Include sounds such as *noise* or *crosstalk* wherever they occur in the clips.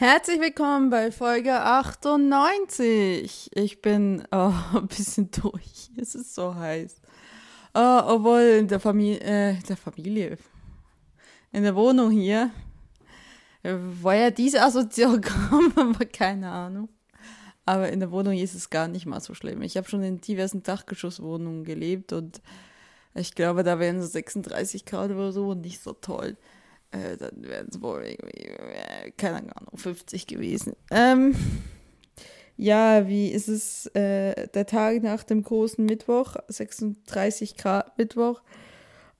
Herzlich willkommen bei Folge 98. Ich bin oh, *laughs* ein bisschen durch. Es ist so heiß. Oh, obwohl in der Familie, äh, der Familie, in der Wohnung hier, war ja diese Assoziation, *laughs* aber keine Ahnung. Aber in der Wohnung ist es gar nicht mal so schlimm. Ich habe schon in diversen Dachgeschosswohnungen gelebt und ich glaube, da wären so 36 Grad oder so und nicht so toll. Äh, dann wären es wohl irgendwie, äh, keine Ahnung, 50 gewesen. Ähm, ja, wie ist es äh, der Tag nach dem großen Mittwoch, 36 Grad Mittwoch.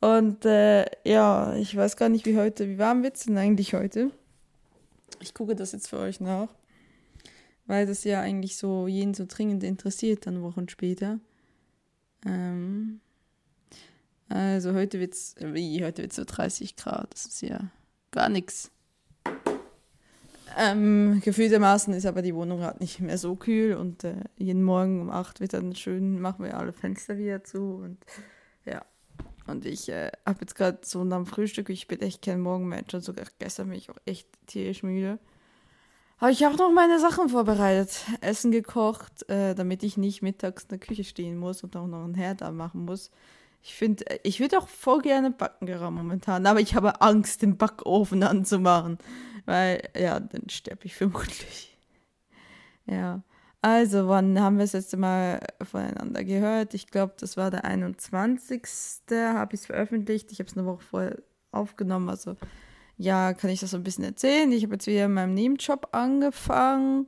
Und äh, ja, ich weiß gar nicht, wie heute, wie warm wird es denn eigentlich heute? Ich gucke das jetzt für euch nach, weil das ja eigentlich so jeden so dringend interessiert, dann Wochen später. Ähm, also heute wird es, wie, heute wird so 30 Grad, das ist ja gar nichts. Ähm, gefühltermaßen ist aber die Wohnung gerade nicht mehr so kühl und äh, jeden Morgen um 8 wird dann schön, machen wir alle Fenster wieder zu und ja. Und ich äh, habe jetzt gerade so nach dem Frühstück, ich bin echt kein Morgenmensch und sogar gestern bin ich auch echt tierisch müde. Habe ich auch noch meine Sachen vorbereitet, Essen gekocht, äh, damit ich nicht mittags in der Küche stehen muss und auch noch einen Herd anmachen muss. Ich finde, ich würde auch voll gerne backen gerade momentan, aber ich habe Angst, den Backofen anzumachen, weil, ja, dann sterbe ich vermutlich. *laughs* Ja. Also, wann haben wir das letzte Mal voneinander gehört? Ich glaube, das war der 21. habe ich es veröffentlicht. Ich habe es eine Woche vorher aufgenommen. Also, ja, kann ich das so ein bisschen erzählen. Ich habe jetzt wieder in meinem Nebenjob angefangen.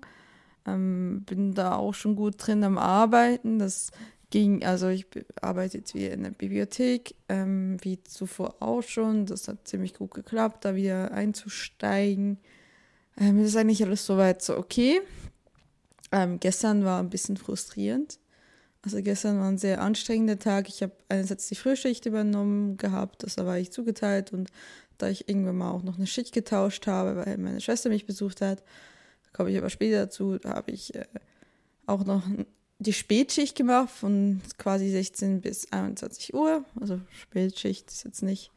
Ähm, bin da auch schon gut drin am Arbeiten. Das ging, also ich arbeite jetzt wieder in der Bibliothek, ähm, wie zuvor auch schon. Das hat ziemlich gut geklappt, da wieder einzusteigen. Ähm, ist eigentlich alles soweit so okay. Ähm, gestern war ein bisschen frustrierend. Also gestern war ein sehr anstrengender Tag. Ich habe einerseits die Frühschicht übernommen gehabt, das war ich zugeteilt und da ich irgendwann mal auch noch eine Schicht getauscht habe, weil meine Schwester mich besucht hat, komme ich aber später dazu, da habe ich äh, auch noch die Spätschicht gemacht von quasi 16 bis 21 Uhr. Also Spätschicht ist jetzt nicht,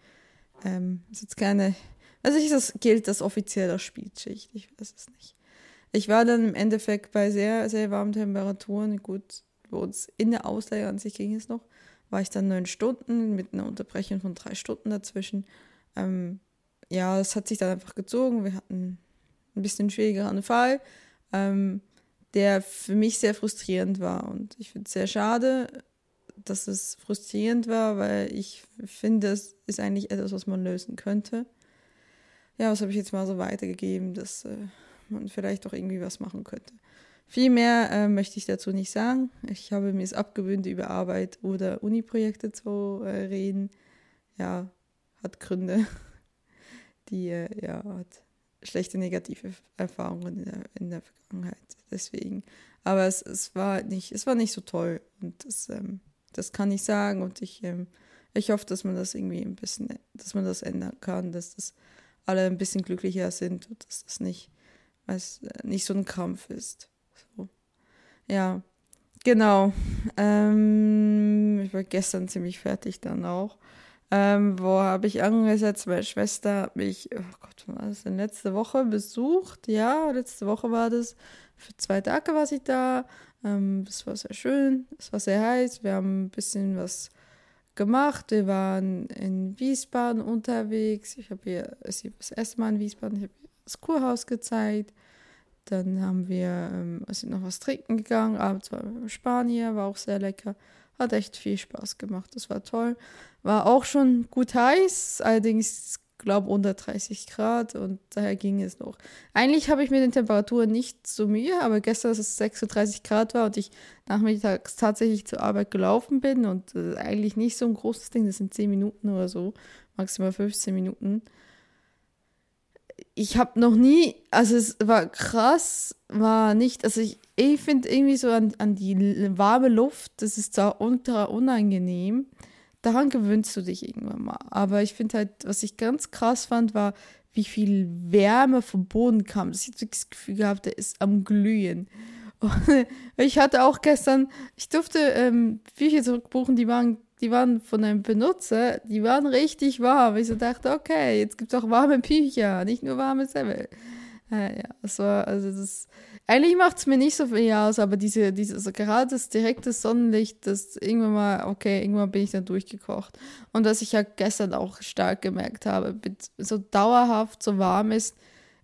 ähm, ist jetzt keine, also ich, das gilt das offiziell als Spätschicht, ich weiß es nicht. Ich war dann im Endeffekt bei sehr, sehr warmen Temperaturen, gut, bei uns in der Ausleihe an sich ging es noch, war ich dann neun Stunden mit einer Unterbrechung von drei Stunden dazwischen. Ähm, ja, das hat sich dann einfach gezogen. Wir hatten ein bisschen schwierigeren Fall. Ähm, der für mich sehr frustrierend war. Und ich finde es sehr schade, dass es frustrierend war, weil ich finde, es ist eigentlich etwas, was man lösen könnte. Ja, was habe ich jetzt mal so weitergegeben, dass äh, man vielleicht auch irgendwie was machen könnte. Viel mehr äh, möchte ich dazu nicht sagen. Ich habe mir es abgewöhnt, über Arbeit oder Uni-Projekte zu äh, reden. Ja, hat Gründe, *laughs* die äh, ja hat schlechte negative Erfahrungen in der, in der Vergangenheit. Deswegen. Aber es, es, war nicht, es war nicht so toll. Und das, ähm, das kann ich sagen. Und ich, ähm, ich hoffe, dass man das irgendwie ein bisschen, dass man das ändern kann, dass das alle ein bisschen glücklicher sind und dass das nicht, was, äh, nicht so ein Kampf ist. So. Ja, genau. Ähm, ich war gestern ziemlich fertig dann auch. Ähm, wo habe ich angesetzt? Meine Schwester hat mich, oh Gott, war das denn letzte Woche besucht? Ja, letzte Woche war das. Für zwei Tage war sie da. Ähm, das war sehr schön. Es war sehr heiß. Wir haben ein bisschen was gemacht. Wir waren in Wiesbaden unterwegs. Ich habe ihr sie das erste Mal in Wiesbaden. Ich habe ihr das Kurhaus gezeigt. Dann haben wir ähm, sind noch was trinken gegangen. Abends waren wir in Spanien, war auch sehr lecker. Hat echt viel Spaß gemacht. Das war toll. War auch schon gut heiß, allerdings glaube unter 30 Grad und daher ging es noch. Eigentlich habe ich mit den Temperaturen nicht so Mühe, aber gestern, dass es 36 Grad war und ich nachmittags tatsächlich zur Arbeit gelaufen bin und äh, eigentlich nicht so ein großes Ding, das sind 10 Minuten oder so, maximal 15 Minuten. Ich habe noch nie, also es war krass, war nicht, also ich, ich finde irgendwie so an, an die warme Luft, das ist zwar ultra unangenehm, daran gewöhnst du dich irgendwann mal. Aber ich finde halt, was ich ganz krass fand, war, wie viel Wärme vom Boden kam. Ich habe das Gefühl gehabt, der ist am Glühen. Und *laughs* ich hatte auch gestern, ich durfte ähm, Bücher zurückbuchen, die waren, die waren von einem Benutzer, die waren richtig warm. Ich so dachte, okay, jetzt gibt es auch warme Bücher, nicht nur warme Semmel. Äh, ja, es war, also das, eigentlich macht es mir nicht so viel aus, aber diese, diese, also gerade das direkte Sonnenlicht, das irgendwann mal, okay, irgendwann bin ich dann durchgekocht. Und was ich ja gestern auch stark gemerkt habe, so dauerhaft so warm ist,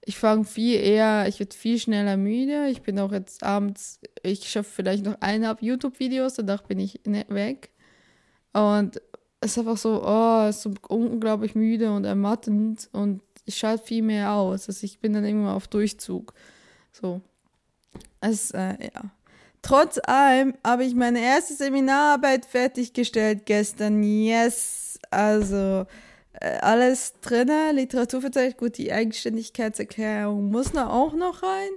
ich fange viel eher, ich werde viel schneller müde. Ich bin auch jetzt abends, ich schaffe vielleicht noch eineinhalb YouTube-Videos, danach bin ich ne, weg. Und es ist einfach so, oh, es ist so unglaublich müde und ermattend und ich schalte viel mehr aus. Also ich bin dann irgendwann auf Durchzug. So. Es, äh, ja. Trotz allem habe ich meine erste Seminararbeit fertiggestellt gestern. Yes! Also, äh, alles drin, Literaturverzeichnis, gut, die Eigenständigkeitserklärung muss da auch noch rein.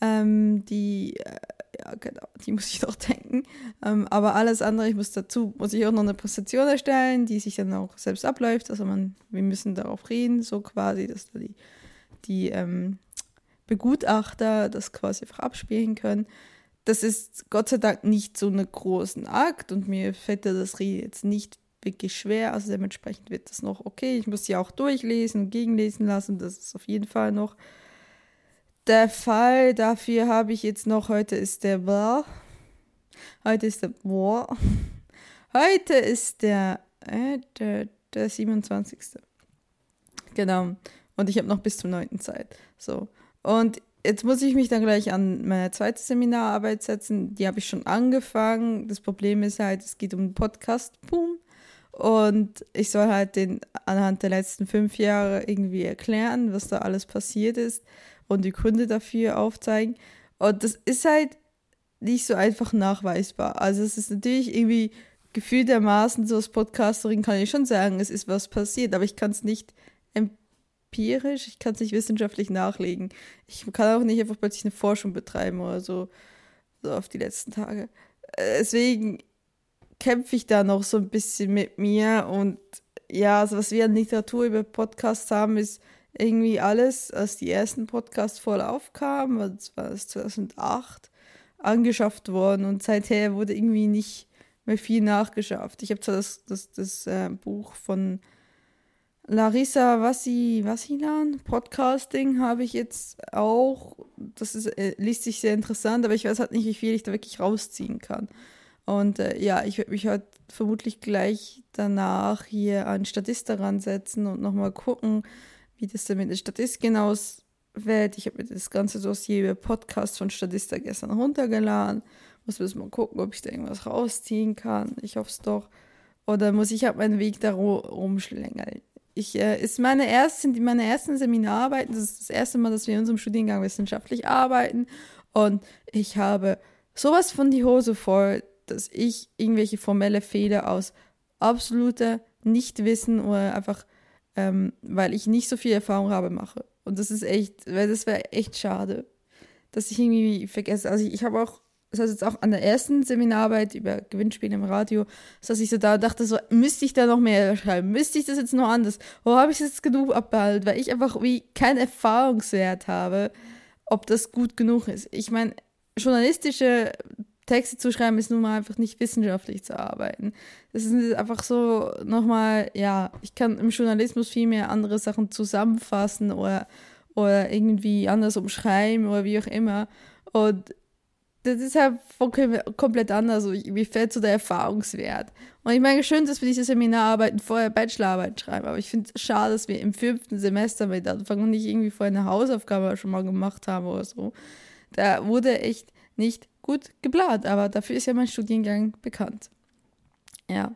Ähm, die, äh, ja, genau, die muss ich noch *laughs* denken. Ähm, aber alles andere, ich muss dazu, muss ich auch noch eine Präsentation erstellen, die sich dann auch selbst abläuft. Also man, wir müssen darauf reden, so quasi, dass da die, die ähm, Begutachter das quasi einfach abspielen können. Das ist Gott sei Dank nicht so einen großen Akt und mir fällt das jetzt nicht wirklich schwer. Also dementsprechend wird das noch okay. Ich muss sie auch durchlesen und gegenlesen lassen. Das ist auf jeden Fall noch der Fall. Dafür habe ich jetzt noch, heute ist der Blah. Heute ist der Boah. Heute ist der, äh, der, der 27. Genau. Und ich habe noch bis zum 9. Zeit. So. Und jetzt muss ich mich dann gleich an meine zweite Seminararbeit setzen. Die habe ich schon angefangen. Das Problem ist halt, es geht um den Podcast. Boom. Und ich soll halt den anhand der letzten fünf Jahre irgendwie erklären, was da alles passiert ist und die Gründe dafür aufzeigen. Und das ist halt nicht so einfach nachweisbar. Also es ist natürlich irgendwie gefühltermaßen so als Podcasterin kann ich schon sagen, es ist was passiert, aber ich kann es nicht empirisch, ich kann es nicht wissenschaftlich nachlegen. Ich kann auch nicht einfach plötzlich eine Forschung betreiben oder so, so auf die letzten Tage. Äh, deswegen kämpfe ich da noch so ein bisschen mit mir und ja, also was wir an Literatur über Podcasts haben, ist irgendwie alles, als die ersten Podcasts voll aufkamen, das war 2008, angeschafft worden und seither wurde irgendwie nicht mehr viel nachgeschafft. Ich habe zwar das, das, das äh, Buch von Larissa Wassi, Wassilan, Podcasting, habe ich jetzt auch. Das ist, äh, liest sich sehr interessant, aber ich weiß halt nicht, wie viel ich da wirklich rausziehen kann. Und äh, ja, ich werde mich halt vermutlich gleich danach hier an Statista ransetzen und nochmal gucken, wie das denn mit den Statistiken ausfällt. Ich habe mir das ganze Dossier über Podcast von Statista gestern runtergeladen. Muss bis mal gucken, ob ich da irgendwas rausziehen kann. Ich hoffe es doch. Oder muss ich halt meinen Weg da rumschlängeln. Ich, äh, ist meine erste, meine ersten Seminararbeiten, das ist das erste Mal, dass wir in unserem Studiengang wissenschaftlich arbeiten. Und ich habe sowas von die Hose voll, dass ich irgendwelche formelle Fehler aus absoluter Nichtwissen oder einfach, ähm, weil ich nicht so viel Erfahrung habe, mache. Und das ist echt, weil das wäre echt schade, dass ich irgendwie vergesse. Also ich, ich habe auch, das heißt jetzt auch an der ersten Seminararbeit über Gewinnspiele im Radio, dass ich so da dachte, so müsste ich da noch mehr schreiben, müsste ich das jetzt noch anders, wo habe ich es jetzt genug abbehalten, weil ich einfach wie keinen Erfahrungswert habe, ob das gut genug ist. Ich meine, journalistische Texte zu schreiben ist nun mal einfach nicht wissenschaftlich zu arbeiten. Das ist einfach so nochmal, ja, ich kann im Journalismus viel mehr andere Sachen zusammenfassen oder, oder irgendwie anders umschreiben oder wie auch immer. Und das ist halt komplett anders. Mir fällt so der Erfahrungswert. Und ich meine, schön, dass wir diese Seminararbeiten vorher Bachelorarbeit schreiben, aber ich finde es schade, dass wir im fünften Semester mit anfangen und nicht irgendwie vorher eine Hausaufgabe schon mal gemacht haben oder so. Da wurde echt nicht gut geplant, aber dafür ist ja mein Studiengang bekannt. Ja,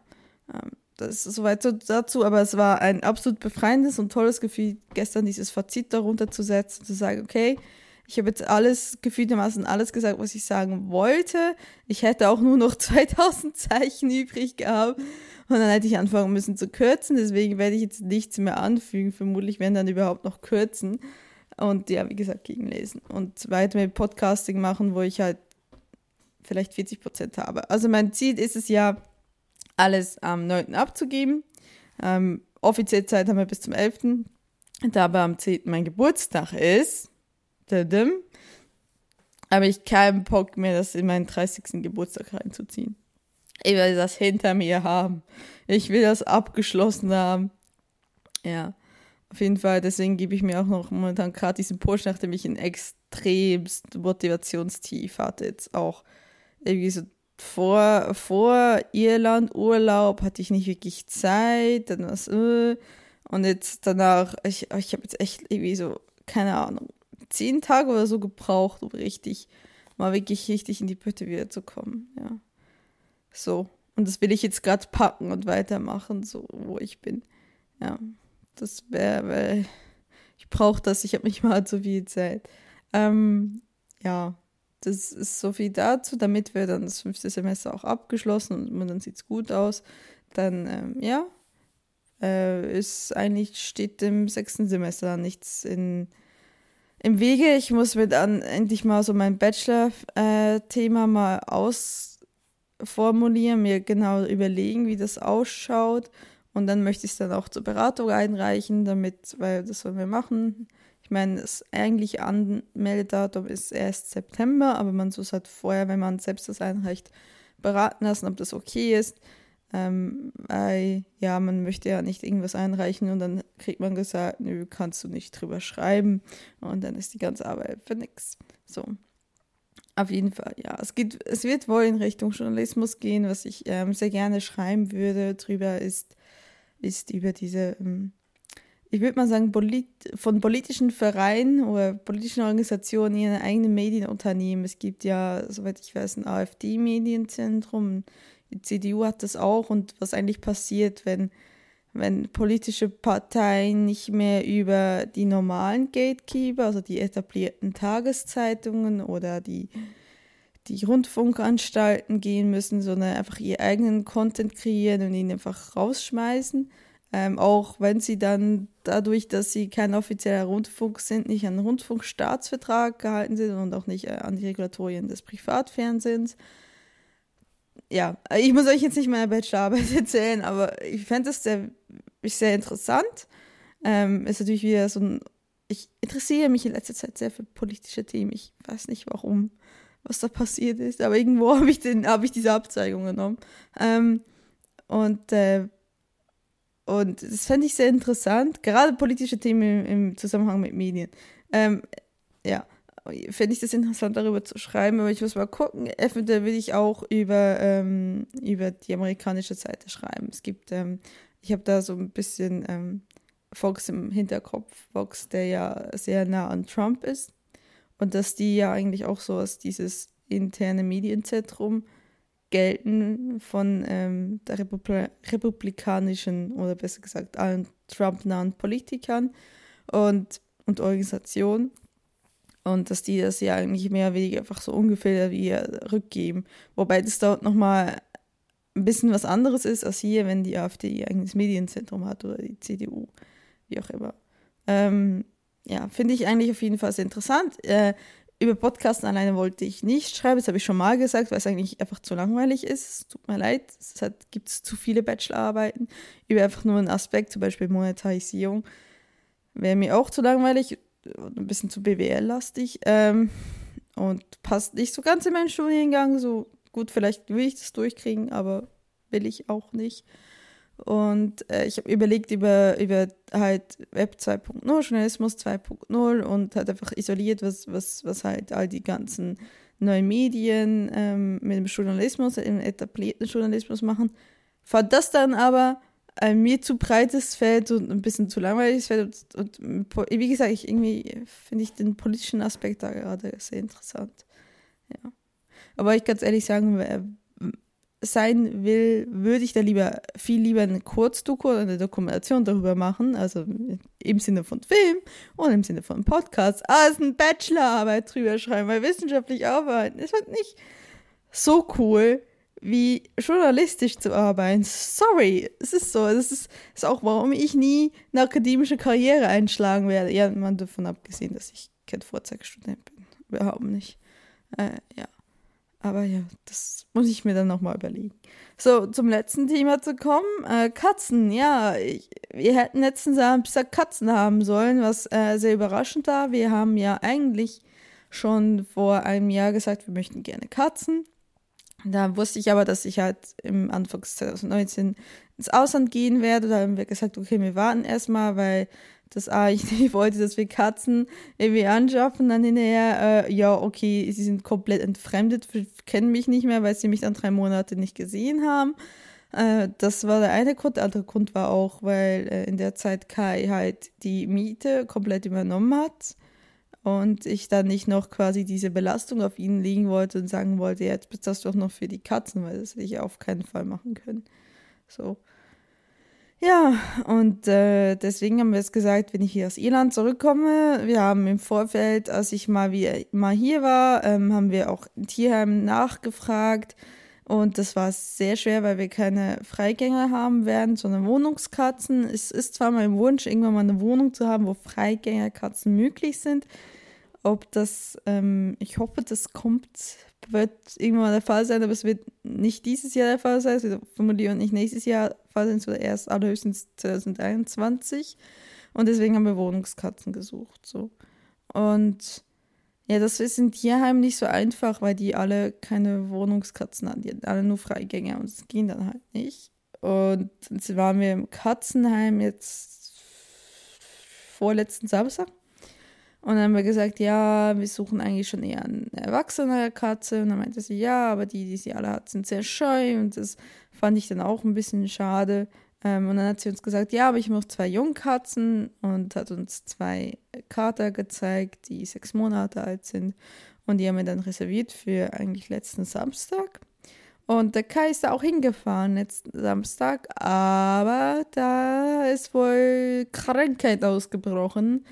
ähm, das ist soweit so dazu, aber es war ein absolut befreiendes und tolles Gefühl, gestern dieses Fazit darunter zu setzen, zu sagen, okay, ich habe jetzt alles, gefühltermaßen alles gesagt, was ich sagen wollte. Ich hätte auch nur noch *laughs* 2000 Zeichen übrig gehabt. Und dann hätte ich anfangen müssen zu kürzen. Deswegen werde ich jetzt nichts mehr anfügen. Vermutlich werden dann überhaupt noch kürzen. Und ja, wie gesagt, gegenlesen. Und weiter mit Podcasting machen, wo ich halt vielleicht 40 Prozent habe. Also mein Ziel ist es ja, alles am 9. abzugeben. Ähm, offiziell Zeit haben wir bis zum 11. Da aber am 10. mein Geburtstag ist, habe ich keinen Bock mehr, das in meinen 30. Geburtstag reinzuziehen. Ich will das hinter mir haben. Ich will das abgeschlossen haben. Ja. Auf jeden Fall, deswegen gebe ich mir auch noch momentan gerade diesen Push, nachdem ich ein extremst Motivationstief hatte. Jetzt auch irgendwie so vor, vor Irland Urlaub hatte ich nicht wirklich Zeit, dann was, äh, und jetzt danach, ich, ich habe jetzt echt irgendwie so, keine Ahnung, zehn Tage oder so gebraucht, um richtig, mal wirklich richtig in die Pütte wieder zu kommen, ja. So. Und das will ich jetzt gerade packen und weitermachen, so wo ich bin. Ja. Das wäre, weil ich brauche das, ich habe nicht mal so viel Zeit. Ähm, ja, das ist so viel dazu, damit wir dann das fünfte Semester auch abgeschlossen und dann sieht es gut aus. Dann, ähm, ja, äh, ist eigentlich, steht im sechsten Semester nichts in, im Wege. Ich muss mir dann endlich mal so mein Bachelor-Thema mal ausformulieren, mir genau überlegen, wie das ausschaut. Und dann möchte ich es dann auch zur Beratung einreichen, damit, weil das sollen wir machen. Ich meine, das eigentliche Anmeldedatum ist erst September, aber man muss halt vorher, wenn man selbst das einreicht, beraten lassen, ob das okay ist. Ähm, weil, ja, man möchte ja nicht irgendwas einreichen und dann kriegt man gesagt, nö, kannst du nicht drüber schreiben und dann ist die ganze Arbeit für nichts. So. Auf jeden Fall, ja. Es, geht, es wird wohl in Richtung Journalismus gehen. Was ich ähm, sehr gerne schreiben würde drüber ist, ist über diese ähm, ich würde mal sagen, polit von politischen Vereinen oder politischen Organisationen ihre eigenen Medienunternehmen. Es gibt ja, soweit ich weiß, ein AfD-Medienzentrum. Die CDU hat das auch. Und was eigentlich passiert, wenn, wenn politische Parteien nicht mehr über die normalen Gatekeeper, also die etablierten Tageszeitungen oder die, die Rundfunkanstalten gehen müssen, sondern einfach ihren eigenen Content kreieren und ihn einfach rausschmeißen ähm, auch wenn sie dann dadurch, dass sie kein offizieller Rundfunk sind, nicht an den Rundfunkstaatsvertrag gehalten sind und auch nicht äh, an die Regulatorien des Privatfernsehens. Ja, ich muss euch jetzt nicht meine Bachelorarbeit *laughs* erzählen, aber ich fände das sehr, sehr interessant. Ähm, ist natürlich wieder so ein. Ich interessiere mich in letzter Zeit sehr für politische Themen. Ich weiß nicht warum, was da passiert ist, aber irgendwo *laughs* habe ich, hab ich diese Abzeigung genommen. Ähm, und äh, und das fände ich sehr interessant, gerade politische Themen im, im Zusammenhang mit Medien. Ähm, ja, fände ich das interessant, darüber zu schreiben, aber ich muss mal gucken. Eventuell will ich auch über, ähm, über die amerikanische Seite schreiben. Es gibt, ähm, ich habe da so ein bisschen ähm, Fox im Hinterkopf, Fox, der ja sehr nah an Trump ist. Und dass die ja eigentlich auch so als dieses interne Medienzentrum gelten von ähm, der Republi republikanischen oder besser gesagt allen Trump-nahen Politikern und, und Organisationen. Und dass die das ja eigentlich mehr oder weniger einfach so ungefähr wie rückgeben. Wobei das dort nochmal ein bisschen was anderes ist als hier, wenn die AfD ihr eigenes Medienzentrum hat oder die CDU, wie auch immer. Ähm, ja, finde ich eigentlich auf jeden Fall sehr interessant. Äh, über Podcasten alleine wollte ich nicht schreiben, das habe ich schon mal gesagt, weil es eigentlich einfach zu langweilig ist. Tut mir leid, es gibt zu viele Bachelorarbeiten über einfach nur einen Aspekt, zum Beispiel Monetarisierung. Wäre mir auch zu langweilig ein bisschen zu BWL-lastig ähm, und passt nicht so ganz in meinen Studiengang. So gut, vielleicht will ich das durchkriegen, aber will ich auch nicht. Und äh, ich habe überlegt über, über halt Web 2.0, Journalismus 2.0 und halt einfach isoliert, was, was, was halt all die ganzen neuen Medien ähm, mit dem Journalismus, dem etablierten Journalismus machen. Fand das dann aber ein mir zu breites Feld und ein bisschen zu langweiliges Feld. Und, und wie gesagt, ich irgendwie finde ich den politischen Aspekt da gerade sehr interessant. Ja. Aber ich ganz ehrlich sagen, sein will, würde ich da lieber viel lieber eine Kurzdoku oder eine Dokumentation darüber machen, also im Sinne von Film und im Sinne von Podcast, als eine Bachelorarbeit drüber schreiben, weil wissenschaftlich arbeiten ist halt nicht so cool wie journalistisch zu arbeiten. Sorry, es ist so. Das ist, ist auch, warum ich nie eine akademische Karriere einschlagen werde. Ja, man davon abgesehen, dass ich kein Vorzeigstudent bin. Überhaupt nicht. Äh, ja. Aber ja, das muss ich mir dann nochmal überlegen. So, zum letzten Thema zu kommen. Äh, Katzen, ja. Ich, wir hätten letzten Samstag Katzen haben sollen, was äh, sehr überraschend war. Wir haben ja eigentlich schon vor einem Jahr gesagt, wir möchten gerne Katzen. Da wusste ich aber, dass ich halt im Anfang 2019 ins Ausland gehen werde. Da haben wir gesagt, okay, wir warten erstmal, weil dass ah, *laughs* ich nicht wollte, dass wir Katzen irgendwie anschaffen. Dann hinterher, äh, ja, okay, sie sind komplett entfremdet, kennen mich nicht mehr, weil sie mich dann drei Monate nicht gesehen haben. Äh, das war der eine Grund. Der andere Grund war auch, weil äh, in der Zeit Kai halt die Miete komplett übernommen hat und ich dann nicht noch quasi diese Belastung auf ihn legen wollte und sagen wollte, jetzt bezahlst du auch noch für die Katzen, weil das hätte ich auf keinen Fall machen können. So. Ja, und äh, deswegen haben wir es gesagt, wenn ich hier aus Irland zurückkomme, wir haben im Vorfeld, als ich mal, wie, mal hier war, ähm, haben wir auch im Tierheim nachgefragt, und das war sehr schwer, weil wir keine Freigänger haben werden, sondern Wohnungskatzen. Es ist zwar mein Wunsch, irgendwann mal eine Wohnung zu haben, wo Freigängerkatzen möglich sind. Ob das, ähm, ich hoffe, das kommt, wird irgendwann der Fall sein, aber es wird nicht dieses Jahr der Fall sein. Es wird vermutlich nicht nächstes Jahr der Fall sein, es wird erst allerhöchstens 2021. Und deswegen haben wir Wohnungskatzen gesucht. So. Und ja, das ist in Tierheimen nicht so einfach, weil die alle keine Wohnungskatzen haben. Die haben alle nur Freigänger und es ging dann halt nicht. Und jetzt waren wir im Katzenheim jetzt vorletzten Samstag. Und dann haben wir gesagt, ja, wir suchen eigentlich schon eher eine erwachsene Katze. Und dann meinte sie, ja, aber die, die sie alle hat, sind sehr scheu. Und das fand ich dann auch ein bisschen schade. Ähm, und dann hat sie uns gesagt, ja, aber ich habe noch zwei Jungkatzen und hat uns zwei Kater gezeigt, die sechs Monate alt sind. Und die haben wir dann reserviert für eigentlich letzten Samstag. Und der Kai ist da auch hingefahren letzten Samstag, aber da ist wohl Krankheit ausgebrochen.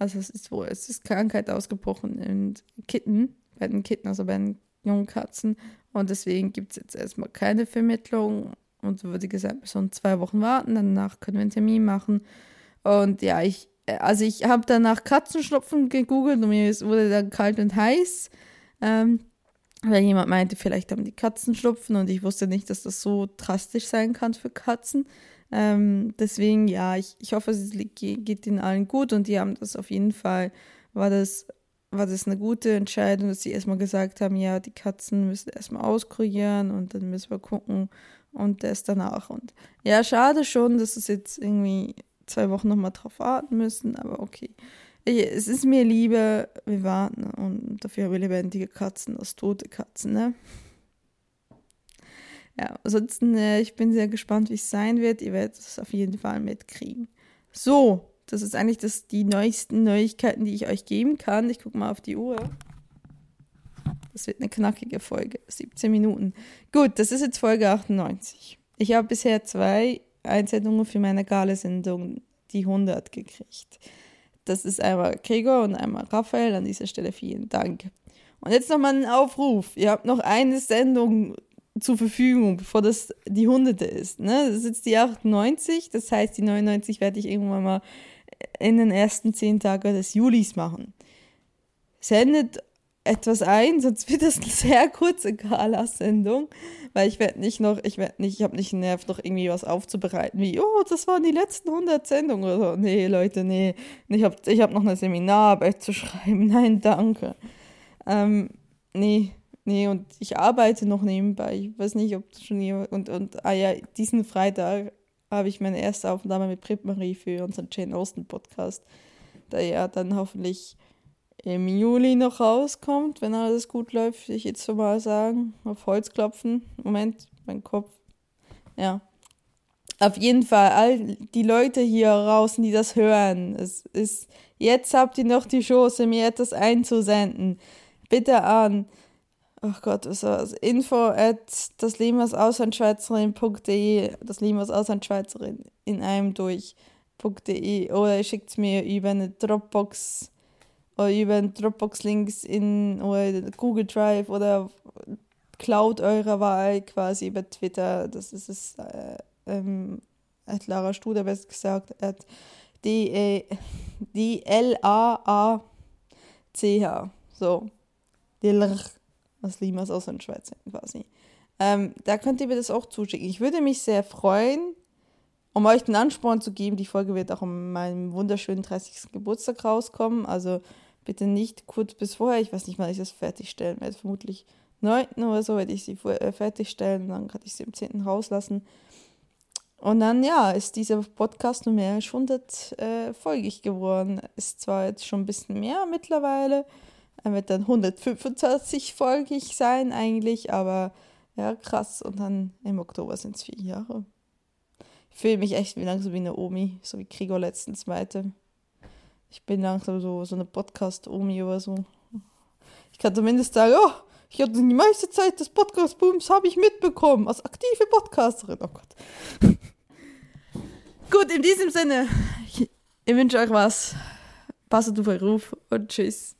Also es ist wohl, es ist Krankheit ausgebrochen in Kitten, bei den Kitten, also bei den Jungkatzen. Und deswegen gibt es jetzt erstmal keine Vermittlung und wurde gesagt, wir sollen zwei Wochen warten, danach können wir einen Termin machen. Und ja, ich, also ich habe danach Katzenschnupfen gegoogelt und mir wurde dann kalt und heiß. Ähm, weil jemand meinte, vielleicht haben die Katzen Schnupfen und ich wusste nicht, dass das so drastisch sein kann für Katzen. Ähm, deswegen, ja, ich, ich hoffe, es geht ihnen allen gut und die haben das auf jeden Fall, war das, war das eine gute Entscheidung, dass sie erstmal gesagt haben, ja, die Katzen müssen erstmal auskurieren und dann müssen wir gucken, und das danach. Und ja, schade schon, dass es jetzt irgendwie zwei Wochen nochmal drauf warten müssen, aber okay. es ist mir lieber, wir warten und dafür haben wir lebendige Katzen als tote Katzen, ne? Ja, ansonsten, äh, ich bin sehr gespannt, wie es sein wird. Ihr werdet es auf jeden Fall mitkriegen. So, das ist eigentlich das, die neuesten Neuigkeiten, die ich euch geben kann. Ich gucke mal auf die Uhr. Das wird eine knackige Folge. 17 Minuten. Gut, das ist jetzt Folge 98. Ich habe bisher zwei Einsendungen für meine Gale-Sendung, die 100, gekriegt. Das ist einmal Gregor und einmal Raphael. An dieser Stelle vielen Dank. Und jetzt nochmal ein Aufruf. Ihr habt noch eine Sendung zur Verfügung, bevor das die hunderte ist. Ne? Das ist jetzt die 98, das heißt, die 99 werde ich irgendwann mal in den ersten zehn Tagen des Julis machen. Sendet etwas ein, sonst wird das eine sehr kurze Gala-Sendung, weil ich werde nicht noch, ich werde nicht, ich habe nicht den Nerv, noch irgendwie was aufzubereiten, wie, oh, das waren die letzten 100 Sendungen oder so. Nee, Leute, nee, ich habe ich hab noch eine Seminararbeit zu schreiben, *laughs* nein, danke. Ähm, nee, nee, und ich arbeite noch nebenbei, ich weiß nicht, ob schon jemand, und, und, ah ja, diesen Freitag habe ich meine erste Aufnahme mit Brit Marie für unseren Jane Austen Podcast, da ja dann hoffentlich im Juli noch rauskommt, wenn alles gut läuft, will ich jetzt so mal sagen. Auf Holz klopfen. Moment, mein Kopf. Ja. Auf jeden Fall, all die Leute hier draußen, die das hören, es ist, jetzt habt ihr noch die Chance, mir etwas einzusenden. Bitte an, ach Gott, was war das? Info at das Auslandschweizerin.de, das Limas Auslandschweizerin in einem durch.de oder ihr schickt es mir über eine Dropbox oder über Dropbox-Links in oder Google Drive oder Cloud eurer Wahl quasi über Twitter. Das ist es, äh, ähm, at Lara Studer besser gesagt, at D-L-A-A-C-H. So. Dilr, was Limas aus der Schweiz quasi. Ähm, da könnt ihr mir das auch zuschicken. Ich würde mich sehr freuen, um euch den Ansporn zu geben. Die Folge wird auch an meinem wunderschönen 30. Geburtstag rauskommen. Also bitte nicht kurz bis vorher, ich weiß nicht, wann ich das fertigstellen werde, vermutlich 9. oder so werde ich sie äh, fertigstellen, dann kann ich sie am 10. rauslassen. Und dann, ja, ist dieser Podcast numerisch 100 äh, folgig geworden. Ist zwar jetzt schon ein bisschen mehr mittlerweile, er wird dann 125 folgig sein eigentlich, aber ja, krass. Und dann im Oktober sind es vier Jahre. Ich fühle mich echt wie langsam wie eine Omi, so wie Gregor letztens meinte. Ich bin langsam so, so eine Podcast-Omi oder so. Ich kann zumindest sagen, oh, ich hatte die meiste Zeit des Podcast-Booms habe ich mitbekommen, als aktive Podcasterin. Oh Gott. Gut, in diesem Sinne, ich, ich wünsche euch was. Passet auf euch auf und tschüss.